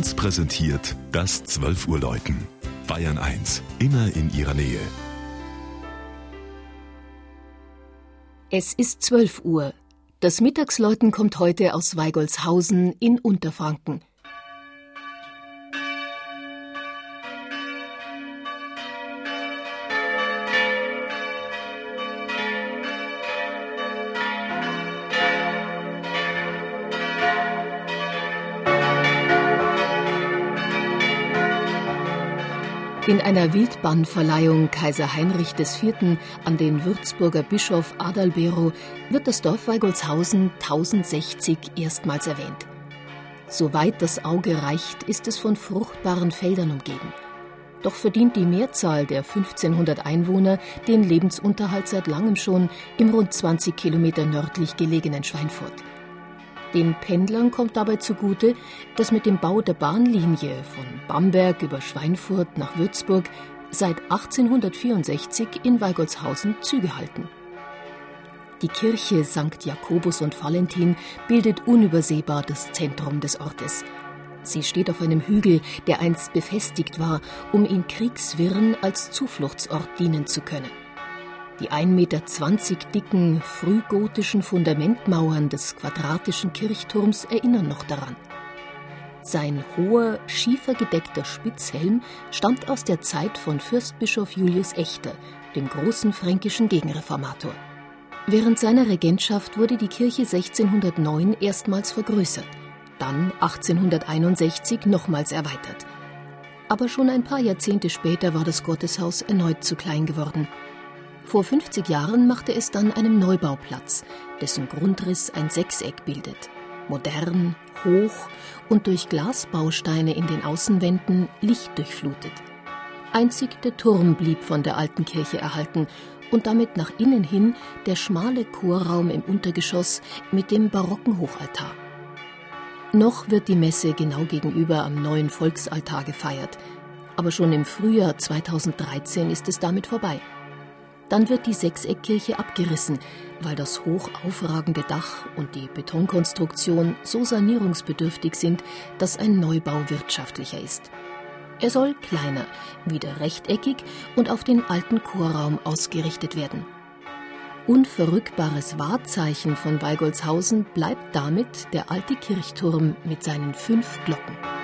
1 präsentiert das 12 Uhr Läuten. Bayern 1, immer in ihrer Nähe. Es ist 12 Uhr. Das Mittagsläuten kommt heute aus Weigolshausen in Unterfranken. In einer Wildbannverleihung Kaiser Heinrich IV. an den Würzburger Bischof Adalbero wird das Dorf Weigolshausen 1060 erstmals erwähnt. Soweit das Auge reicht, ist es von fruchtbaren Feldern umgeben. Doch verdient die Mehrzahl der 1500 Einwohner den Lebensunterhalt seit langem schon im rund 20 Kilometer nördlich gelegenen Schweinfurt. Den Pendlern kommt dabei zugute, dass mit dem Bau der Bahnlinie von Bamberg über Schweinfurt nach Würzburg seit 1864 in Weigolshausen Züge halten. Die Kirche St. Jakobus und Valentin bildet unübersehbar das Zentrum des Ortes. Sie steht auf einem Hügel, der einst befestigt war, um in Kriegswirren als Zufluchtsort dienen zu können. Die 1,20 Meter dicken frühgotischen Fundamentmauern des quadratischen Kirchturms erinnern noch daran. Sein hoher, schiefergedeckter Spitzhelm stammt aus der Zeit von Fürstbischof Julius Echter, dem großen fränkischen Gegenreformator. Während seiner Regentschaft wurde die Kirche 1609 erstmals vergrößert, dann 1861 nochmals erweitert. Aber schon ein paar Jahrzehnte später war das Gotteshaus erneut zu klein geworden – vor 50 Jahren machte es dann einen Neubauplatz, dessen Grundriss ein Sechseck bildet. Modern, hoch und durch Glasbausteine in den Außenwänden lichtdurchflutet. Einzig der Turm blieb von der alten Kirche erhalten und damit nach innen hin der schmale Chorraum im Untergeschoss mit dem barocken Hochaltar. Noch wird die Messe genau gegenüber am neuen Volksaltar gefeiert, aber schon im Frühjahr 2013 ist es damit vorbei. Dann wird die Sechseckkirche abgerissen, weil das hoch aufragende Dach und die Betonkonstruktion so sanierungsbedürftig sind, dass ein Neubau wirtschaftlicher ist. Er soll kleiner, wieder rechteckig und auf den alten Chorraum ausgerichtet werden. Unverrückbares Wahrzeichen von Weigolshausen bleibt damit der alte Kirchturm mit seinen fünf Glocken.